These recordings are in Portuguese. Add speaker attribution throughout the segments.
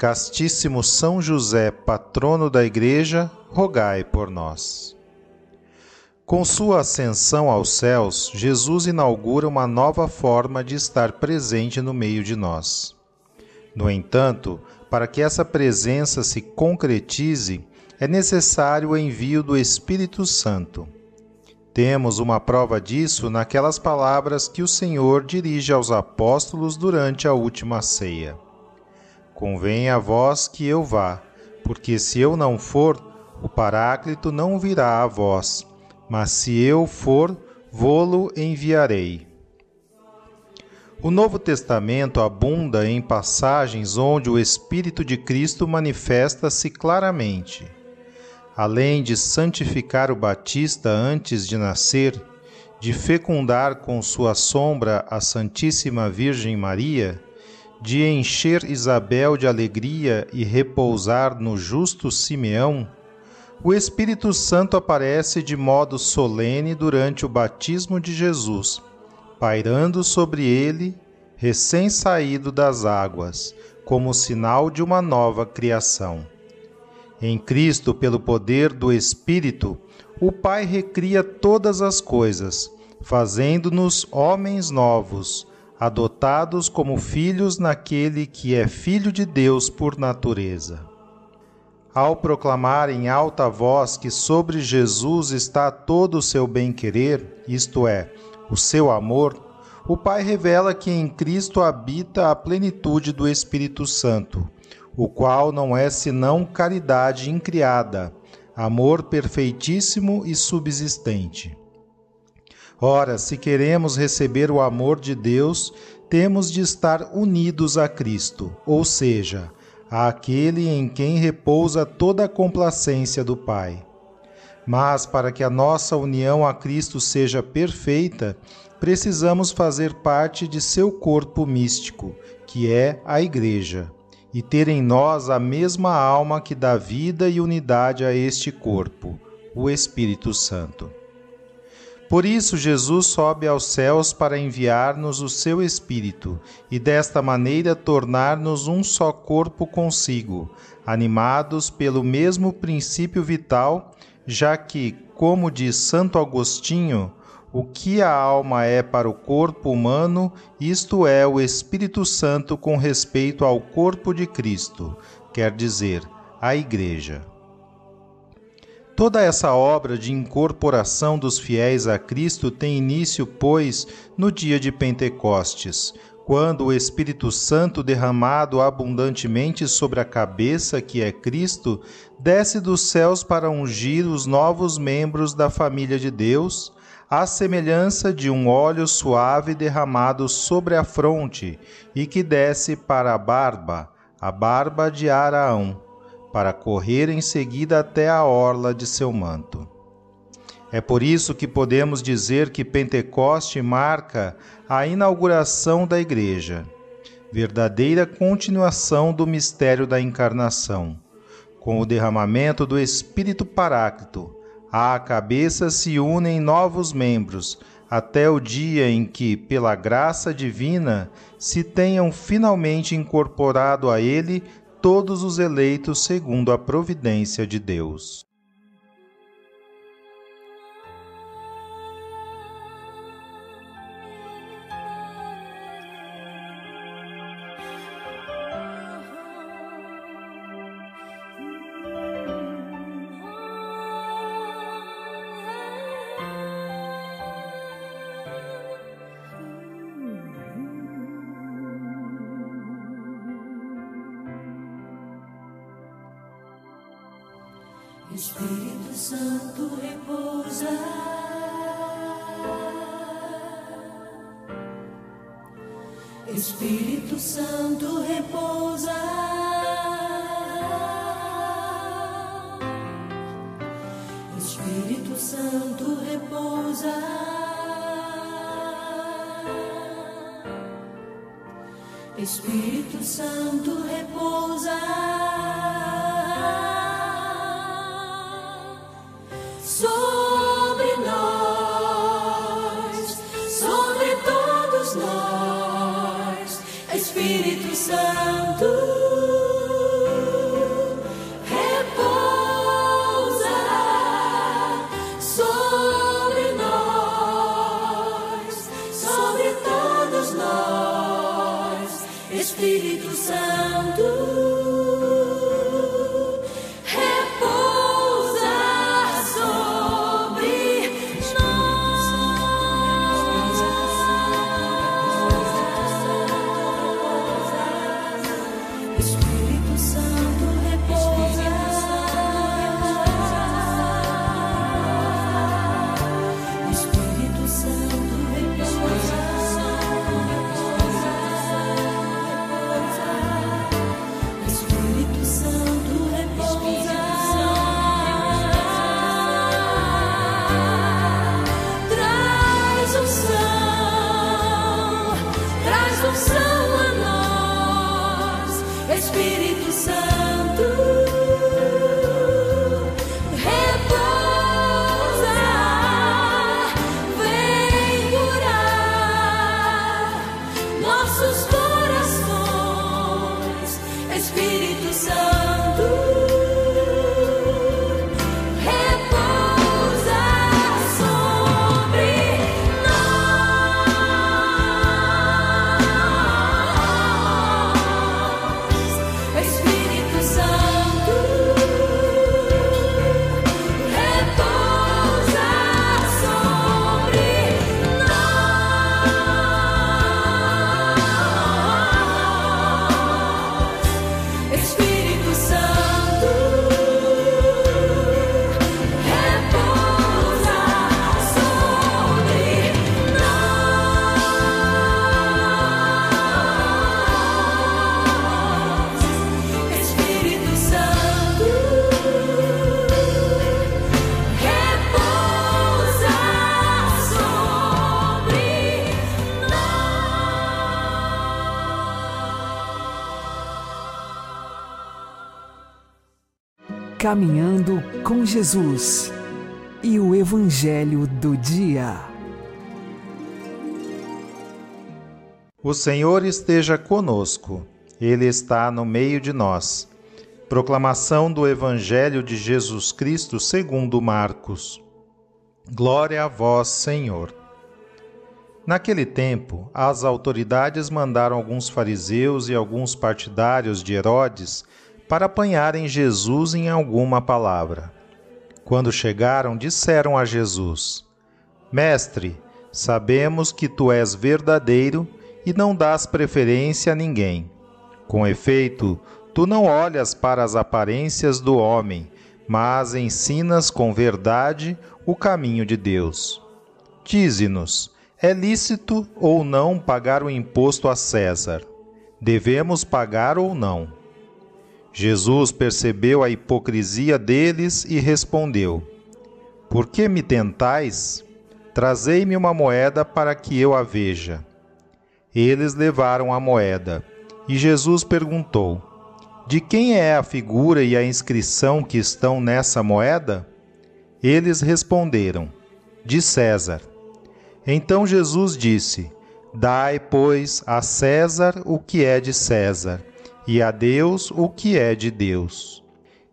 Speaker 1: Castíssimo São José, patrono da Igreja, rogai por nós. Com sua ascensão aos céus, Jesus inaugura uma nova forma de estar presente no meio de nós. No entanto, para que essa presença se concretize, é necessário o envio do Espírito Santo. Temos uma prova disso naquelas palavras que o Senhor dirige aos apóstolos durante a última ceia. Convém a vós que eu vá, porque se eu não for, o Paráclito não virá a vós, mas se eu for, vô-lo enviarei. O Novo Testamento abunda em passagens onde o Espírito de Cristo manifesta-se claramente. Além de santificar o Batista antes de nascer, de fecundar com sua sombra a Santíssima Virgem Maria, de encher Isabel de alegria e repousar no justo Simeão, o Espírito Santo aparece de modo solene durante o batismo de Jesus, pairando sobre ele, recém-saído das águas, como sinal de uma nova criação. Em Cristo, pelo poder do Espírito, o Pai recria todas as coisas, fazendo-nos homens novos adotados como filhos naquele que é Filho de Deus por natureza. Ao proclamar em alta voz que sobre Jesus está todo o seu bem-querer, isto é, o seu amor, o Pai revela que em Cristo habita a plenitude do Espírito Santo, o qual não é senão caridade incriada, amor perfeitíssimo e subsistente. Ora, se queremos receber o amor de Deus, temos de estar unidos a Cristo, ou seja, àquele em quem repousa toda a complacência do Pai. Mas para que a nossa união a Cristo seja perfeita, precisamos fazer parte de seu corpo místico, que é a Igreja, e ter em nós a mesma alma que dá vida e unidade a este corpo, o Espírito Santo. Por isso, Jesus sobe aos céus para enviar-nos o seu Espírito e desta maneira tornar-nos um só corpo consigo, animados pelo mesmo princípio vital, já que, como diz Santo Agostinho, o que a alma é para o corpo humano, isto é o Espírito Santo com respeito ao corpo de Cristo, quer dizer, a Igreja. Toda essa obra de incorporação dos fiéis a Cristo tem início, pois, no dia de Pentecostes, quando o Espírito Santo, derramado abundantemente sobre a cabeça que é Cristo, desce dos céus para ungir os novos membros da família de Deus, à semelhança de um óleo suave derramado sobre a fronte e que desce para a barba, a barba de Araão para correr em seguida até a orla de seu manto. É por isso que podemos dizer que Pentecoste marca a inauguração da Igreja, verdadeira continuação do mistério da encarnação. Com o derramamento do Espírito Paráclito, à cabeça se unem novos membros, até o dia em que, pela graça divina, se tenham finalmente incorporado a Ele todos os eleitos segundo a providência de Deus.
Speaker 2: Espírito Santo repousa.
Speaker 3: Caminhando com Jesus e o Evangelho do Dia.
Speaker 1: O Senhor esteja conosco, Ele está no meio de nós. Proclamação do Evangelho de Jesus Cristo segundo Marcos. Glória a vós, Senhor. Naquele tempo, as autoridades mandaram alguns fariseus e alguns partidários de Herodes para apanharem Jesus em alguma palavra. Quando chegaram, disseram a Jesus: Mestre, sabemos que tu és verdadeiro e não dás preferência a ninguém. Com efeito, tu não olhas para as aparências do homem, mas ensinas com verdade o caminho de Deus. Dize-nos: é lícito ou não pagar o imposto a César? Devemos pagar ou não? Jesus percebeu a hipocrisia deles e respondeu: Por que me tentais? Trazei-me uma moeda para que eu a veja. Eles levaram a moeda, e Jesus perguntou: De quem é a figura e a inscrição que estão nessa moeda? Eles responderam: De César. Então Jesus disse: Dai, pois, a César o que é de César e a Deus o que é de Deus.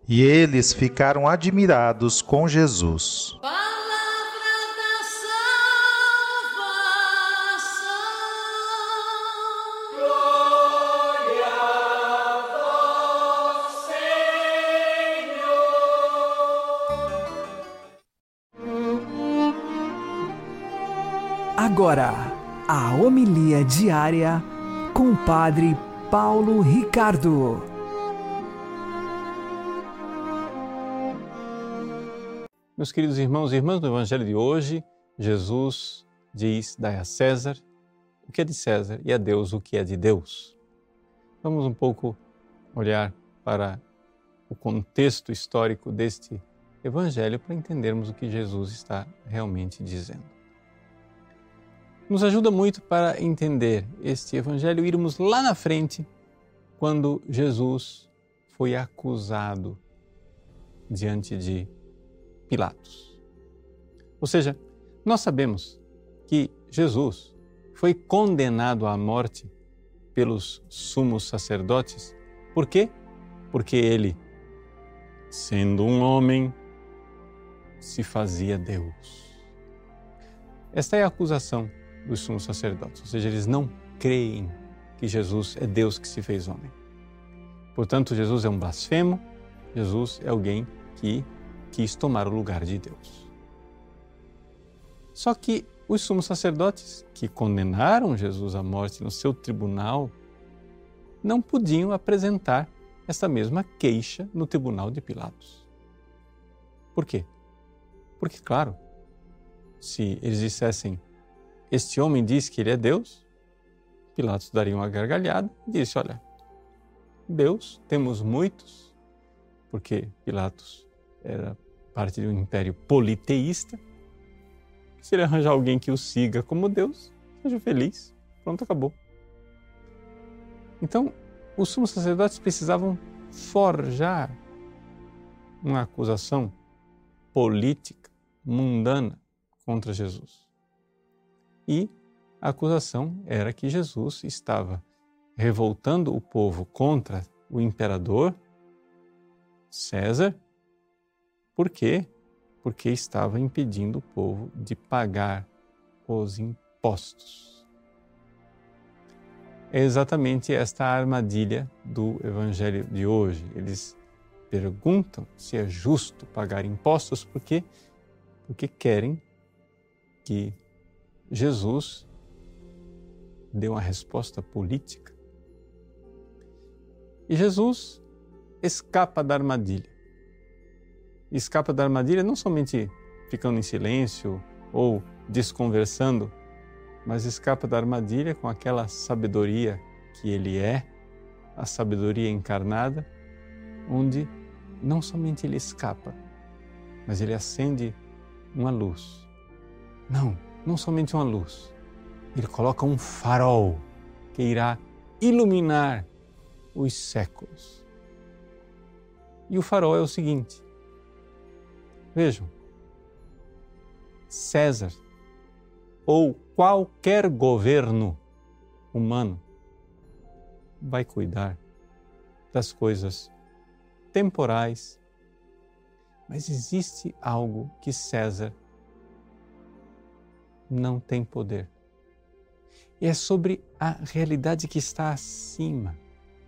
Speaker 1: E eles ficaram admirados com Jesus.
Speaker 3: Agora, a homilia diária com o Padre Paulo Ricardo.
Speaker 4: Meus queridos irmãos e irmãs, no Evangelho de hoje, Jesus diz: Dai a César o que é de César e a Deus o que é de Deus. Vamos um pouco olhar para o contexto histórico deste Evangelho para entendermos o que Jesus está realmente dizendo. Nos ajuda muito para entender este Evangelho irmos lá na frente, quando Jesus foi acusado diante de Pilatos. Ou seja, nós sabemos que Jesus foi condenado à morte pelos sumos sacerdotes. Por quê? Porque ele, sendo um homem, se fazia Deus. Esta é a acusação dos sumos sacerdotes, ou seja, eles não creem que Jesus é Deus que se fez homem. Portanto, Jesus é um blasfemo, Jesus é alguém que quis tomar o lugar de Deus. Só que os sumos sacerdotes que condenaram Jesus à morte no seu tribunal não podiam apresentar esta mesma queixa no tribunal de Pilatos. Por quê? Porque, claro, se eles dissessem este homem diz que ele é Deus, Pilatos daria uma gargalhada e disse: Olha, Deus temos muitos, porque Pilatos era parte de um império politeísta se ele arranjar alguém que o siga como Deus, seja feliz. Pronto, acabou. Então, os sumos sacerdotes precisavam forjar uma acusação política, mundana contra Jesus. E a acusação era que Jesus estava revoltando o povo contra o imperador César, porque porque estava impedindo o povo de pagar os impostos. É exatamente esta armadilha do Evangelho de hoje. Eles perguntam se é justo pagar impostos porque porque querem que Jesus dê uma resposta política. E Jesus escapa da armadilha escapa da armadilha não somente ficando em silêncio ou desconversando, mas escapa da armadilha com aquela sabedoria que ele é, a sabedoria encarnada, onde não somente ele escapa, mas ele acende uma luz. Não, não somente uma luz. Ele coloca um farol que irá iluminar os séculos. E o farol é o seguinte: Vejam, César ou qualquer governo humano vai cuidar das coisas temporais, mas existe algo que César não tem poder. E é sobre a realidade que está acima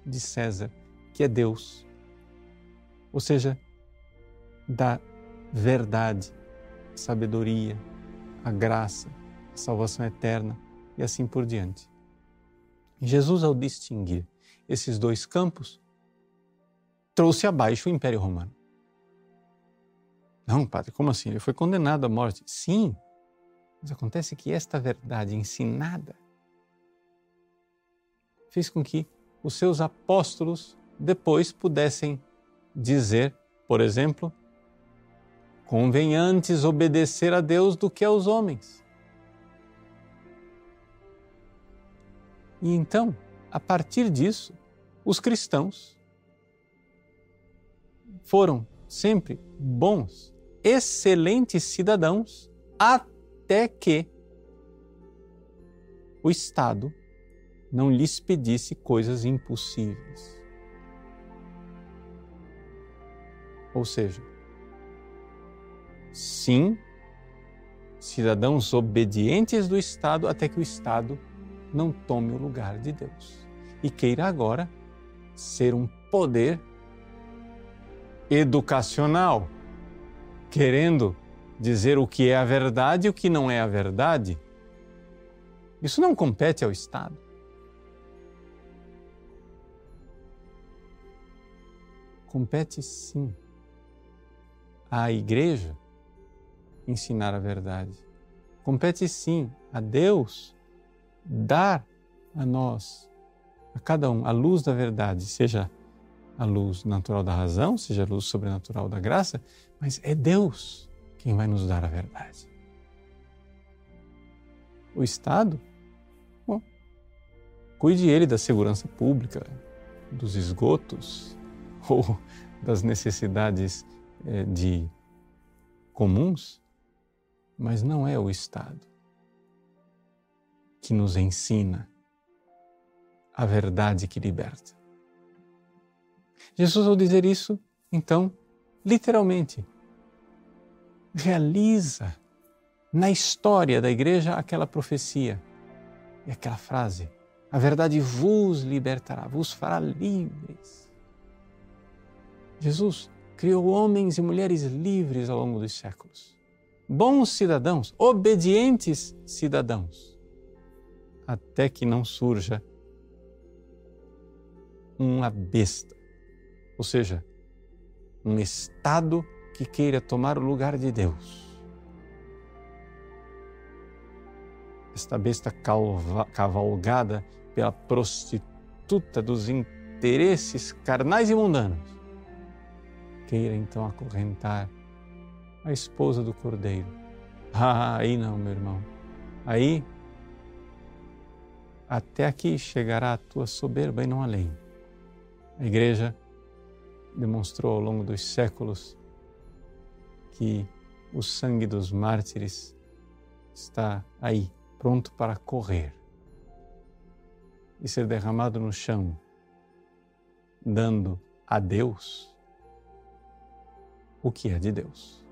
Speaker 4: de César, que é Deus. Ou seja, da verdade, sabedoria, a graça, a salvação eterna e assim por diante. Jesus, ao distinguir esses dois campos, trouxe abaixo o Império Romano. Não, padre, como assim? Ele foi condenado à morte. Sim, mas acontece que esta verdade ensinada fez com que os seus apóstolos depois pudessem dizer, por exemplo, Convém antes obedecer a Deus do que aos homens. E então, a partir disso, os cristãos foram sempre bons, excelentes cidadãos, até que o Estado não lhes pedisse coisas impossíveis. Ou seja, sim, cidadãos obedientes do Estado até que o Estado não tome o lugar de Deus e queira agora ser um poder educacional, querendo dizer o que é a verdade e o que não é a verdade. Isso não compete ao Estado. Compete sim à Igreja ensinar a verdade. Compete sim a Deus dar a nós, a cada um, a luz da verdade, seja a luz natural da razão, seja a luz sobrenatural da graça, mas é Deus quem vai nos dar a verdade. O Estado, bom, cuide ele da segurança pública, dos esgotos ou das necessidades eh, de comuns, mas não é o Estado que nos ensina a verdade que liberta. Jesus, ao dizer isso, então, literalmente, realiza na história da igreja aquela profecia e aquela frase: a verdade vos libertará, vos fará livres. Jesus criou homens e mulheres livres ao longo dos séculos, bons cidadãos, obedientes cidadãos, até que não surja uma besta, ou seja, um Estado que queira tomar o lugar de Deus. Esta besta cavalgada pela prostituta dos interesses carnais e mundanos, queira então acorrentar a esposa do cordeiro. Ah, aí não, meu irmão. Aí até aqui chegará a tua soberba e não além. A igreja demonstrou ao longo dos séculos que o sangue dos mártires está aí, pronto para correr e ser derramado no chão, dando a Deus o que é de Deus.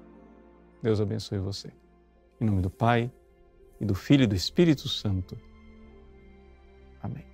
Speaker 4: Deus abençoe você. Em nome do Pai, e do Filho e do Espírito Santo. Amém.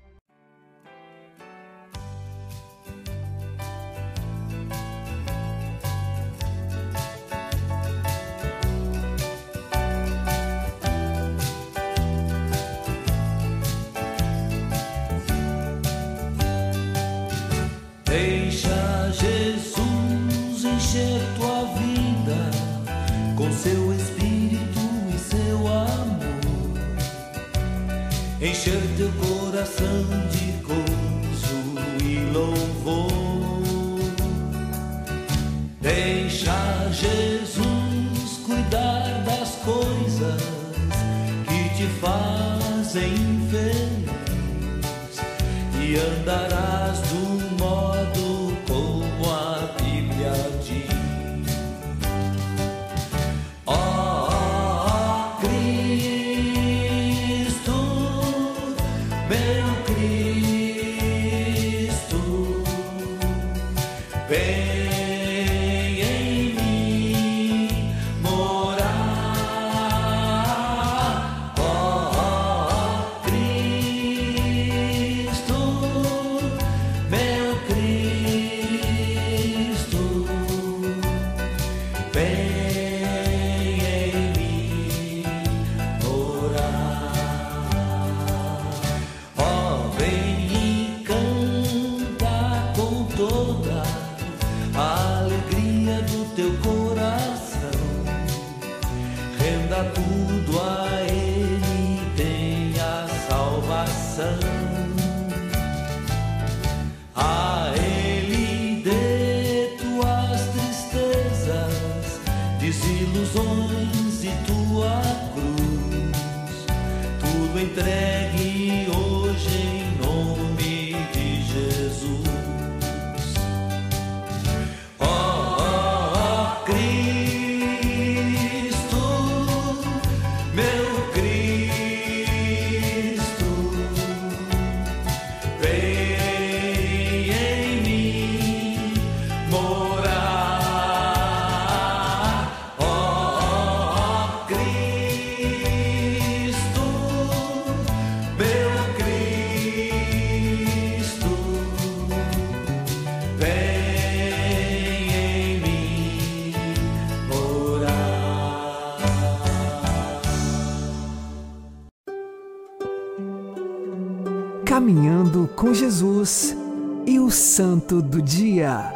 Speaker 5: Coração de gozo e louvor. Deixa Jesus cuidar das coisas que te fazem feliz e andarás
Speaker 3: Santo do Dia.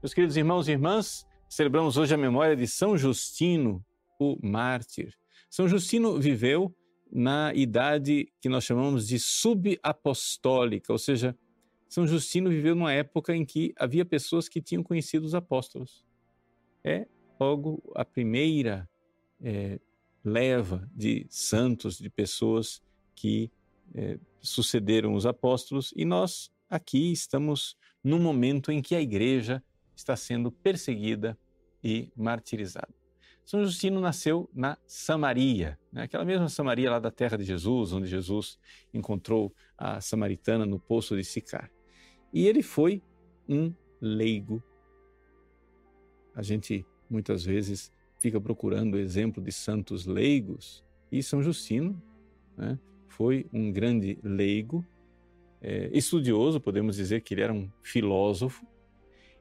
Speaker 4: Meus queridos irmãos e irmãs, celebramos hoje a memória de São Justino, o mártir. São Justino viveu na idade que nós chamamos de subapostólica, ou seja, São Justino viveu numa época em que havia pessoas que tinham conhecido os apóstolos. É logo a primeira é, leva de santos, de pessoas que é, sucederam os apóstolos, e nós aqui estamos num momento em que a igreja está sendo perseguida e martirizada. São Justino nasceu na Samaria, né? aquela mesma Samaria lá da terra de Jesus, onde Jesus encontrou a samaritana no poço de Sicar. E ele foi um leigo. A gente muitas vezes fica procurando o exemplo de santos leigos, e São Justino né, foi um grande leigo, é, estudioso, podemos dizer que ele era um filósofo,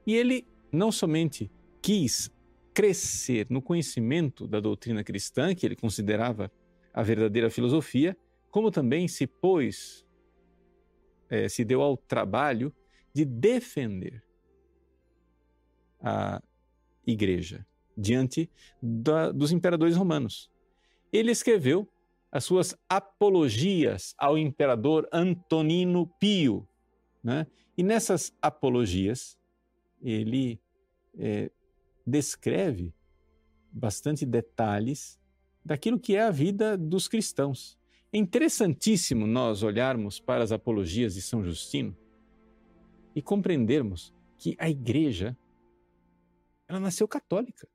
Speaker 4: e ele não somente quis crescer no conhecimento da doutrina cristã, que ele considerava a verdadeira filosofia, como também se pôs, é, se deu ao trabalho de defender a igreja diante da, dos imperadores romanos. Ele escreveu as suas apologias ao imperador Antonino Pio. Né? E nessas apologias, ele é, descreve bastante detalhes daquilo que é a vida dos cristãos. É interessantíssimo nós olharmos para as apologias de São Justino e compreendermos que a igreja ela nasceu católica.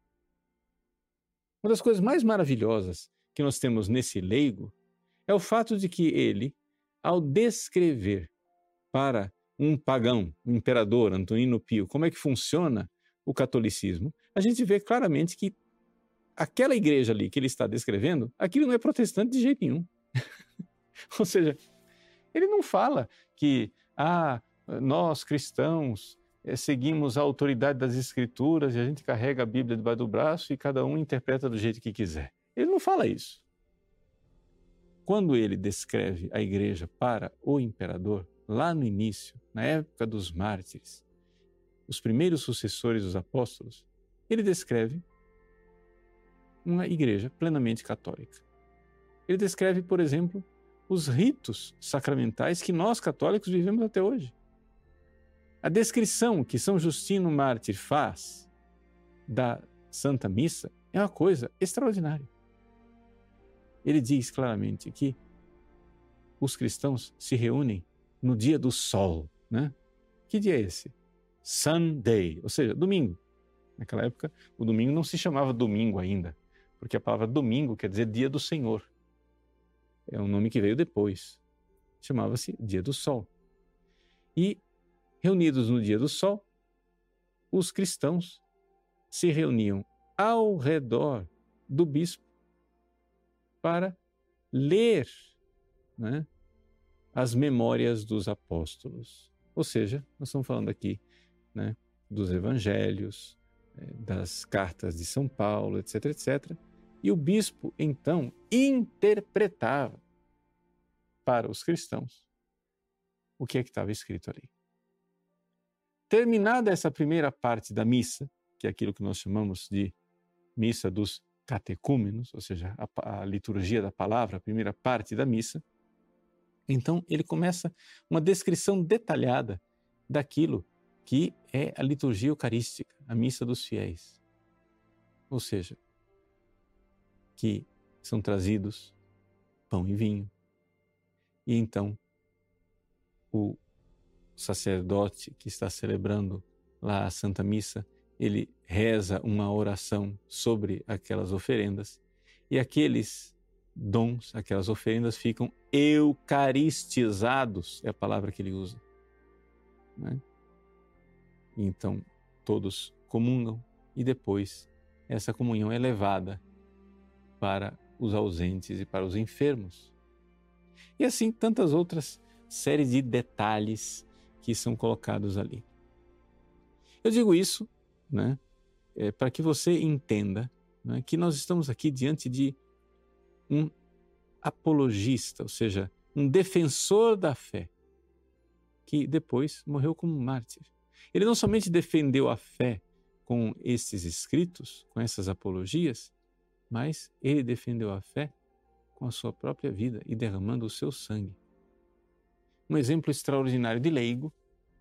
Speaker 4: Uma das coisas mais maravilhosas que nós temos nesse leigo é o fato de que ele, ao descrever para um pagão, um imperador, Antonino Pio, como é que funciona o catolicismo, a gente vê claramente que aquela igreja ali que ele está descrevendo, aquilo não é protestante de jeito nenhum. Ou seja, ele não fala que ah, nós cristãos é, seguimos a autoridade das escrituras e a gente carrega a Bíblia debaixo do braço e cada um interpreta do jeito que quiser. Ele não fala isso. Quando ele descreve a igreja para o imperador, lá no início, na época dos mártires, os primeiros sucessores dos apóstolos, ele descreve uma igreja plenamente católica. Ele descreve, por exemplo, os ritos sacramentais que nós católicos vivemos até hoje. A descrição que São Justino Mártir faz da Santa Missa é uma coisa extraordinária. Ele diz claramente que os cristãos se reúnem no dia do sol, né? Que dia é esse? Sunday, ou seja, domingo. Naquela época, o domingo não se chamava domingo ainda, porque a palavra domingo quer dizer dia do Senhor. É um nome que veio depois. Chamava-se dia do sol. E Reunidos no dia do sol, os cristãos se reuniam ao redor do bispo para ler né, as memórias dos apóstolos. Ou seja, nós estamos falando aqui né, dos evangelhos, é, das cartas de São Paulo, etc, etc. E o bispo, então, interpretava para os cristãos o que é que estava escrito ali. Terminada essa primeira parte da missa, que é aquilo que nós chamamos de missa dos catecúmenos, ou seja, a, a liturgia da palavra, a primeira parte da missa, então ele começa uma descrição detalhada daquilo que é a liturgia eucarística, a missa dos fiéis. Ou seja, que são trazidos pão e vinho. E então o sacerdote que está celebrando lá a Santa Missa, ele reza uma oração sobre aquelas oferendas e aqueles dons, aquelas oferendas ficam eucaristizados, é a palavra que ele usa. Né? Então todos comungam e depois essa comunhão é levada para os ausentes e para os enfermos. E assim tantas outras séries de detalhes que são colocados ali. Eu digo isso né, é, para que você entenda né, que nós estamos aqui diante de um apologista, ou seja, um defensor da fé, que depois morreu como mártir. Ele não somente defendeu a fé com esses escritos, com essas apologias, mas ele defendeu a fé com a sua própria vida e derramando o seu sangue. Um exemplo extraordinário de leigo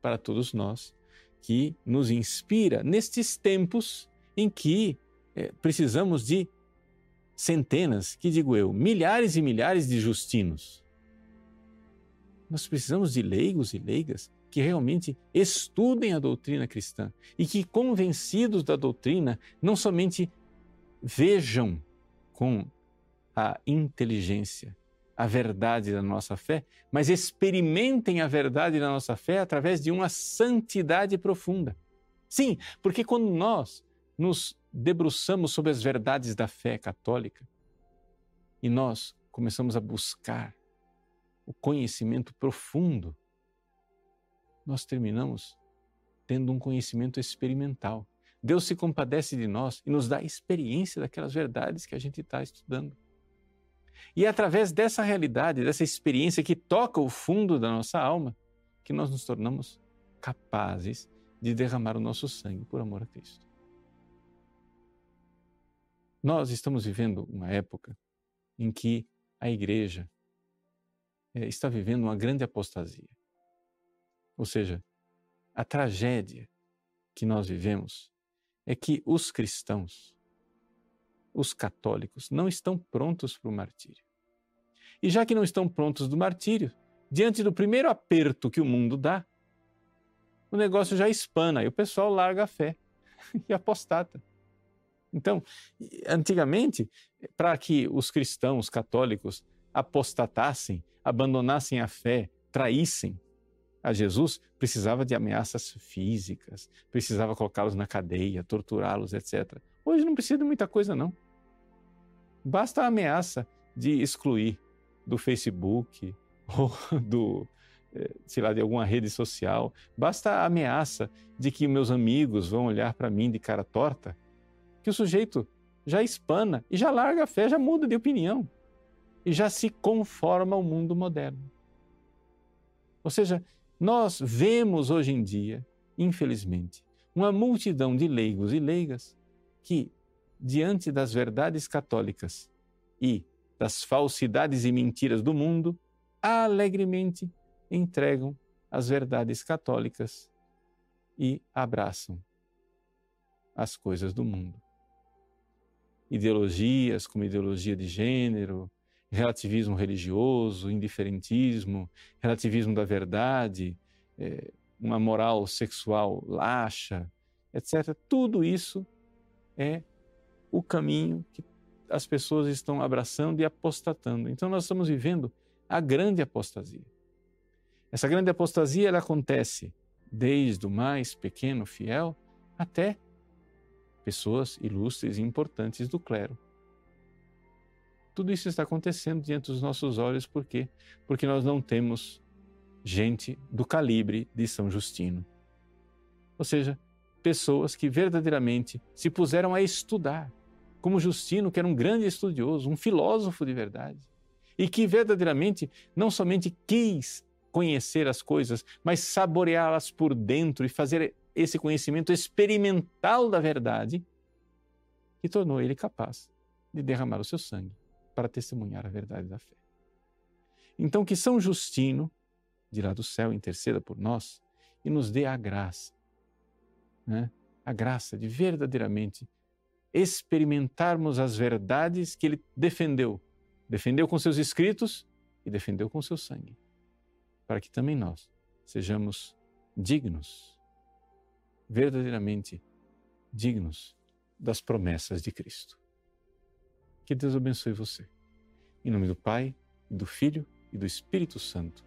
Speaker 4: para todos nós, que nos inspira nestes tempos em que é, precisamos de centenas, que digo eu, milhares e milhares de justinos. Nós precisamos de leigos e leigas que realmente estudem a doutrina cristã e que, convencidos da doutrina, não somente vejam com a inteligência a verdade da nossa fé, mas experimentem a verdade da nossa fé através de uma santidade profunda. Sim, porque quando nós nos debruçamos sobre as verdades da fé católica e nós começamos a buscar o conhecimento profundo, nós terminamos tendo um conhecimento experimental. Deus se compadece de nós e nos dá a experiência daquelas verdades que a gente está estudando. E é através dessa realidade, dessa experiência que toca o fundo da nossa alma, que nós nos tornamos capazes de derramar o nosso sangue por amor a Cristo. Nós estamos vivendo uma época em que a igreja é, está vivendo uma grande apostasia. Ou seja, a tragédia que nós vivemos é que os cristãos os católicos não estão prontos para o martírio. E já que não estão prontos do martírio, diante do primeiro aperto que o mundo dá, o negócio já espana e o pessoal larga a fé e apostata. Então, antigamente, para que os cristãos católicos apostatassem, abandonassem a fé, traíssem a Jesus, precisava de ameaças físicas, precisava colocá-los na cadeia, torturá-los, etc. Hoje não precisa de muita coisa, não. Basta a ameaça de excluir do Facebook ou do, eh, sei lá, de alguma rede social. Basta a ameaça de que meus amigos vão olhar para mim de cara torta, que o sujeito já espana e já larga a fé, já muda de opinião e já se conforma ao mundo moderno. Ou seja, nós vemos hoje em dia, infelizmente, uma multidão de leigos e leigas que diante das verdades católicas e das falsidades e mentiras do mundo, alegremente entregam as verdades católicas e abraçam as coisas do mundo. Ideologias como ideologia de gênero, relativismo religioso, indiferentismo, relativismo da verdade, é, uma moral sexual laxa, etc. Tudo isso é o caminho que as pessoas estão abraçando e apostatando. Então nós estamos vivendo a grande apostasia. Essa grande apostasia ela acontece desde o mais pequeno fiel até pessoas ilustres e importantes do clero. Tudo isso está acontecendo diante dos nossos olhos, por quê? Porque nós não temos gente do calibre de São Justino. Ou seja, pessoas que verdadeiramente se puseram a estudar, como Justino, que era um grande estudioso, um filósofo de verdade, e que verdadeiramente não somente quis conhecer as coisas, mas saboreá-las por dentro e fazer esse conhecimento experimental da verdade, que tornou ele capaz de derramar o seu sangue para testemunhar a verdade da fé. Então, que São Justino, de lá do céu, interceda por nós e nos dê a graça, né? a graça de verdadeiramente experimentarmos as verdades que ele defendeu. Defendeu com seus escritos e defendeu com seu sangue. Para que também nós sejamos dignos, verdadeiramente dignos das promessas de Cristo. Que Deus abençoe você. Em nome do Pai, do Filho e do Espírito Santo.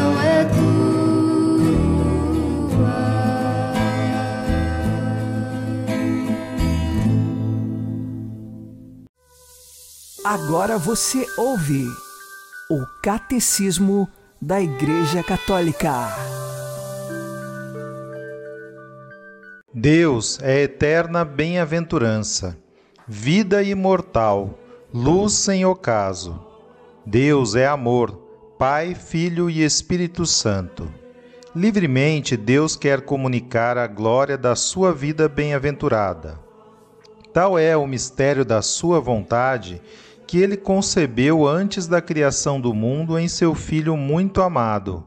Speaker 3: Agora você ouve o Catecismo da Igreja Católica.
Speaker 1: Deus é eterna bem-aventurança, vida imortal, luz sem ocaso. Deus é amor, Pai, Filho e Espírito Santo. Livremente Deus quer comunicar a glória da sua vida bem-aventurada. Tal é o mistério da sua vontade que ele concebeu antes da criação do mundo em seu Filho muito amado,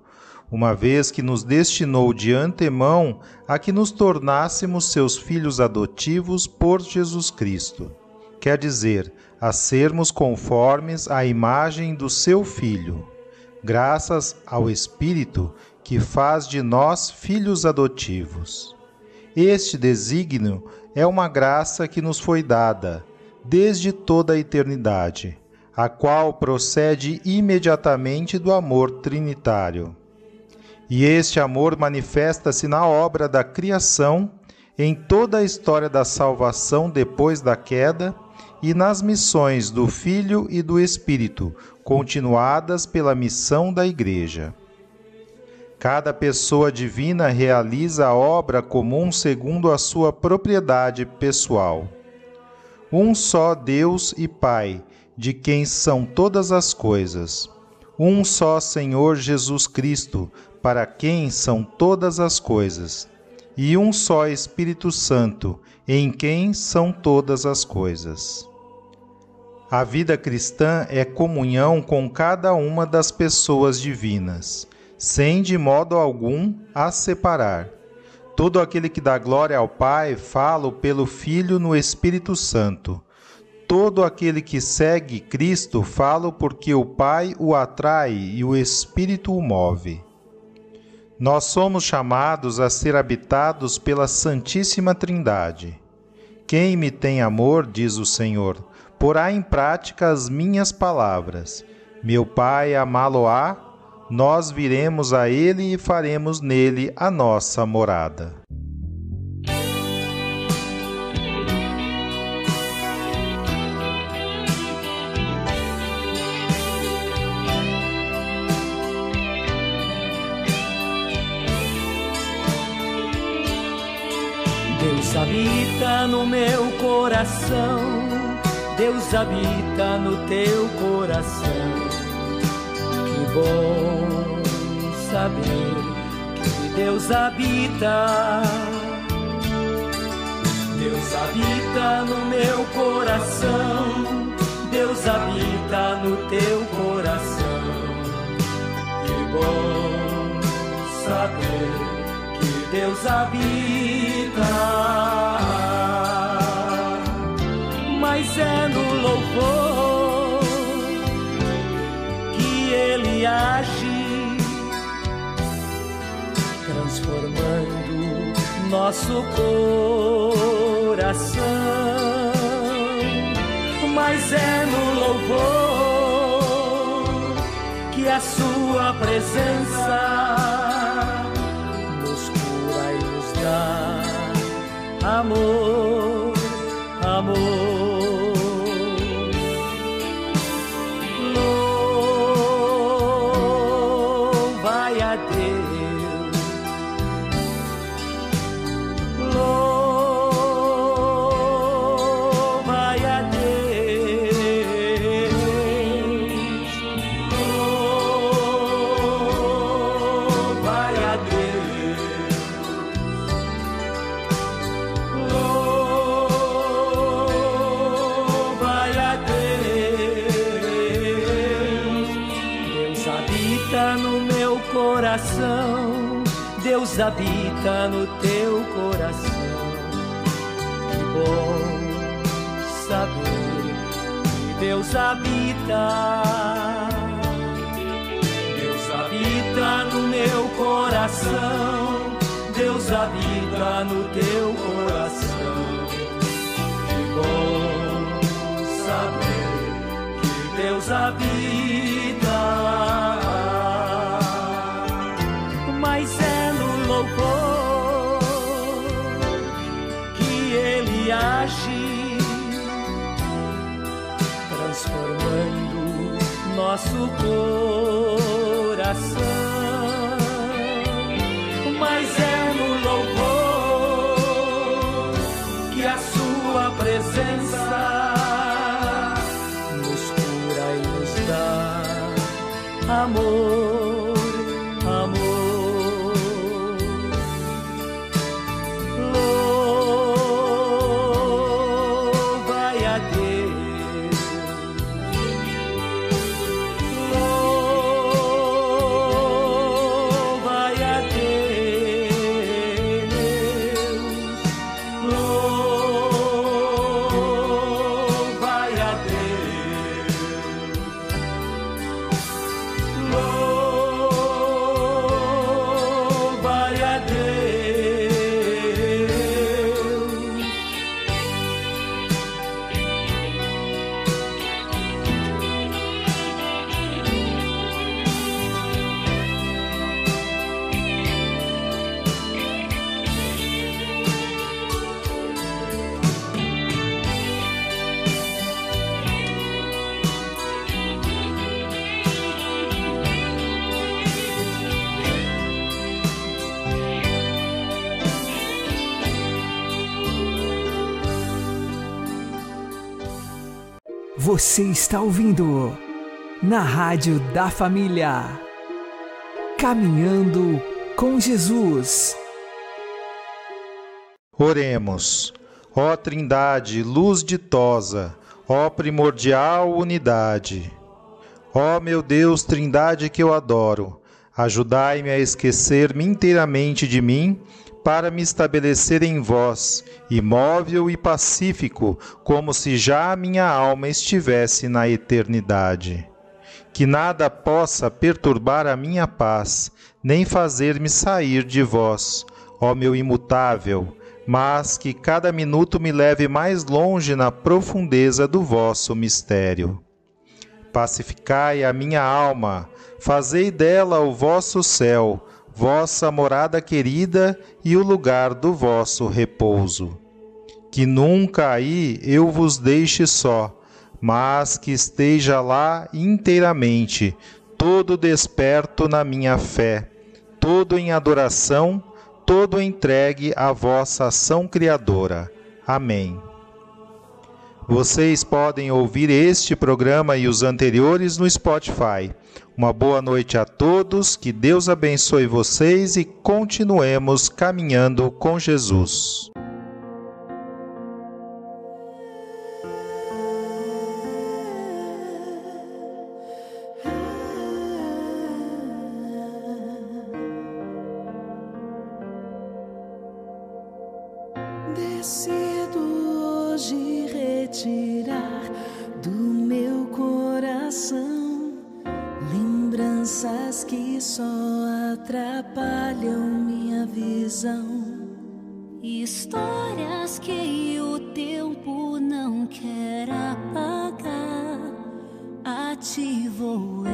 Speaker 1: uma vez que nos destinou de antemão a que nos tornássemos seus filhos adotivos por Jesus Cristo. Quer dizer, a sermos conformes à imagem do seu Filho, graças ao Espírito que faz de nós filhos adotivos. Este desígnio é uma graça que nos foi dada desde toda a eternidade, a qual procede imediatamente do amor trinitário. E este amor manifesta-se na obra da criação, em toda a história da salvação depois da queda e nas missões do Filho e do Espírito, continuadas pela missão da Igreja. Cada pessoa divina realiza a obra comum segundo a sua propriedade pessoal. Um só Deus e Pai, de quem são todas as coisas. Um só Senhor Jesus Cristo, para quem são todas as coisas. E um só Espírito Santo, em quem são todas as coisas. A vida cristã é comunhão com cada uma das pessoas divinas, sem de modo algum as separar. Todo aquele que dá glória ao Pai, fala pelo Filho no Espírito Santo. Todo aquele que segue Cristo, fala porque o Pai o atrai e o Espírito o move. Nós somos chamados a ser habitados pela Santíssima Trindade. Quem me tem amor, diz o Senhor, porá em prática as minhas palavras. Meu Pai amá-lo-á, nós viremos a ele e faremos nele a nossa morada.
Speaker 6: habita no meu coração, Deus habita no teu coração. Que bom saber que Deus habita. Deus habita no meu coração, Deus habita no teu coração. Que bom saber Deus habita, mas é no louvor Age, transformando nosso coração. Mas é no louvor que a Sua presença amor, amor. Deus habita no teu coração. Que bom saber que Deus habita. Deus habita no meu coração. Deus habita no teu coração. Nosso coração.
Speaker 3: Você está ouvindo na Rádio da Família. Caminhando com Jesus.
Speaker 1: Oremos. Ó Trindade, luz ditosa, ó primordial unidade. Ó meu Deus, Trindade que eu adoro, ajudai-me a esquecer-me inteiramente de mim para me estabelecer em vós, imóvel e pacífico, como se já a minha alma estivesse na eternidade. Que nada possa perturbar a minha paz, nem fazer-me sair de vós, ó meu imutável, mas que cada minuto me leve mais longe na profundeza do vosso mistério. Pacificai a minha alma, fazei dela o vosso céu, vossa morada querida e o lugar do vosso repouso. Que nunca aí eu vos deixe só, mas que esteja lá inteiramente, todo desperto na minha fé, todo em adoração, todo entregue à vossa ação criadora. Amém. Vocês podem ouvir este programa e os anteriores no Spotify. Uma boa noite a todos, que Deus abençoe vocês e continuemos caminhando com Jesus.
Speaker 7: Decido hoje retirar do meu coração lembranças que só atrapalham minha visão.
Speaker 8: Histórias que o tempo não quer apagar, a ti vou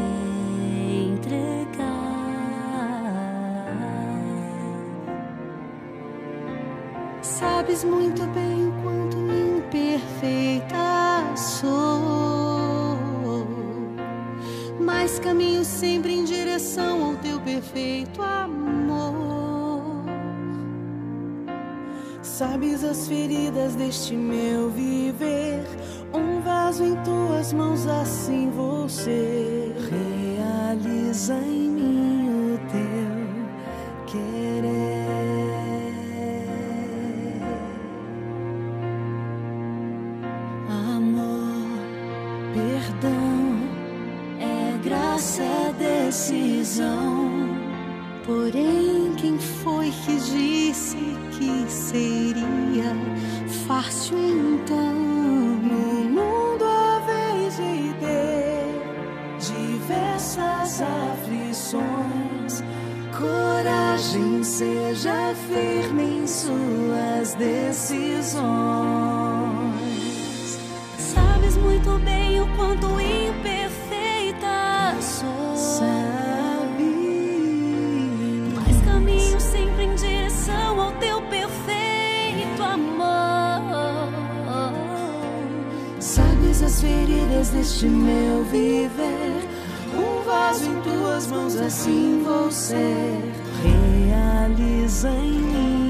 Speaker 8: entregar.
Speaker 7: Sabes muito bem quanto caminho sempre em direção ao teu perfeito amor. Sabes as feridas deste meu viver, um vaso em tuas mãos, assim ser. Realiza em decisões.
Speaker 8: Sabes muito bem o quanto imperfeita sou.
Speaker 7: Sabe,
Speaker 8: Mas caminho sempre em direção ao teu perfeito amor.
Speaker 7: Sabes as feridas deste meu viver. Um vaso em tuas mãos, assim vou ser. Realiza em mim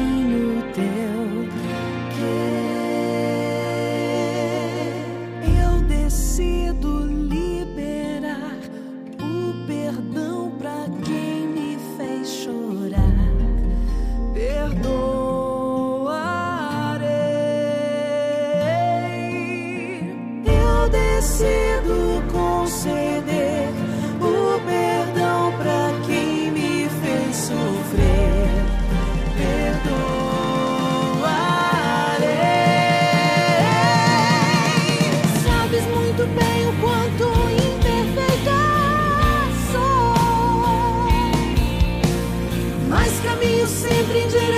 Speaker 7: sempre em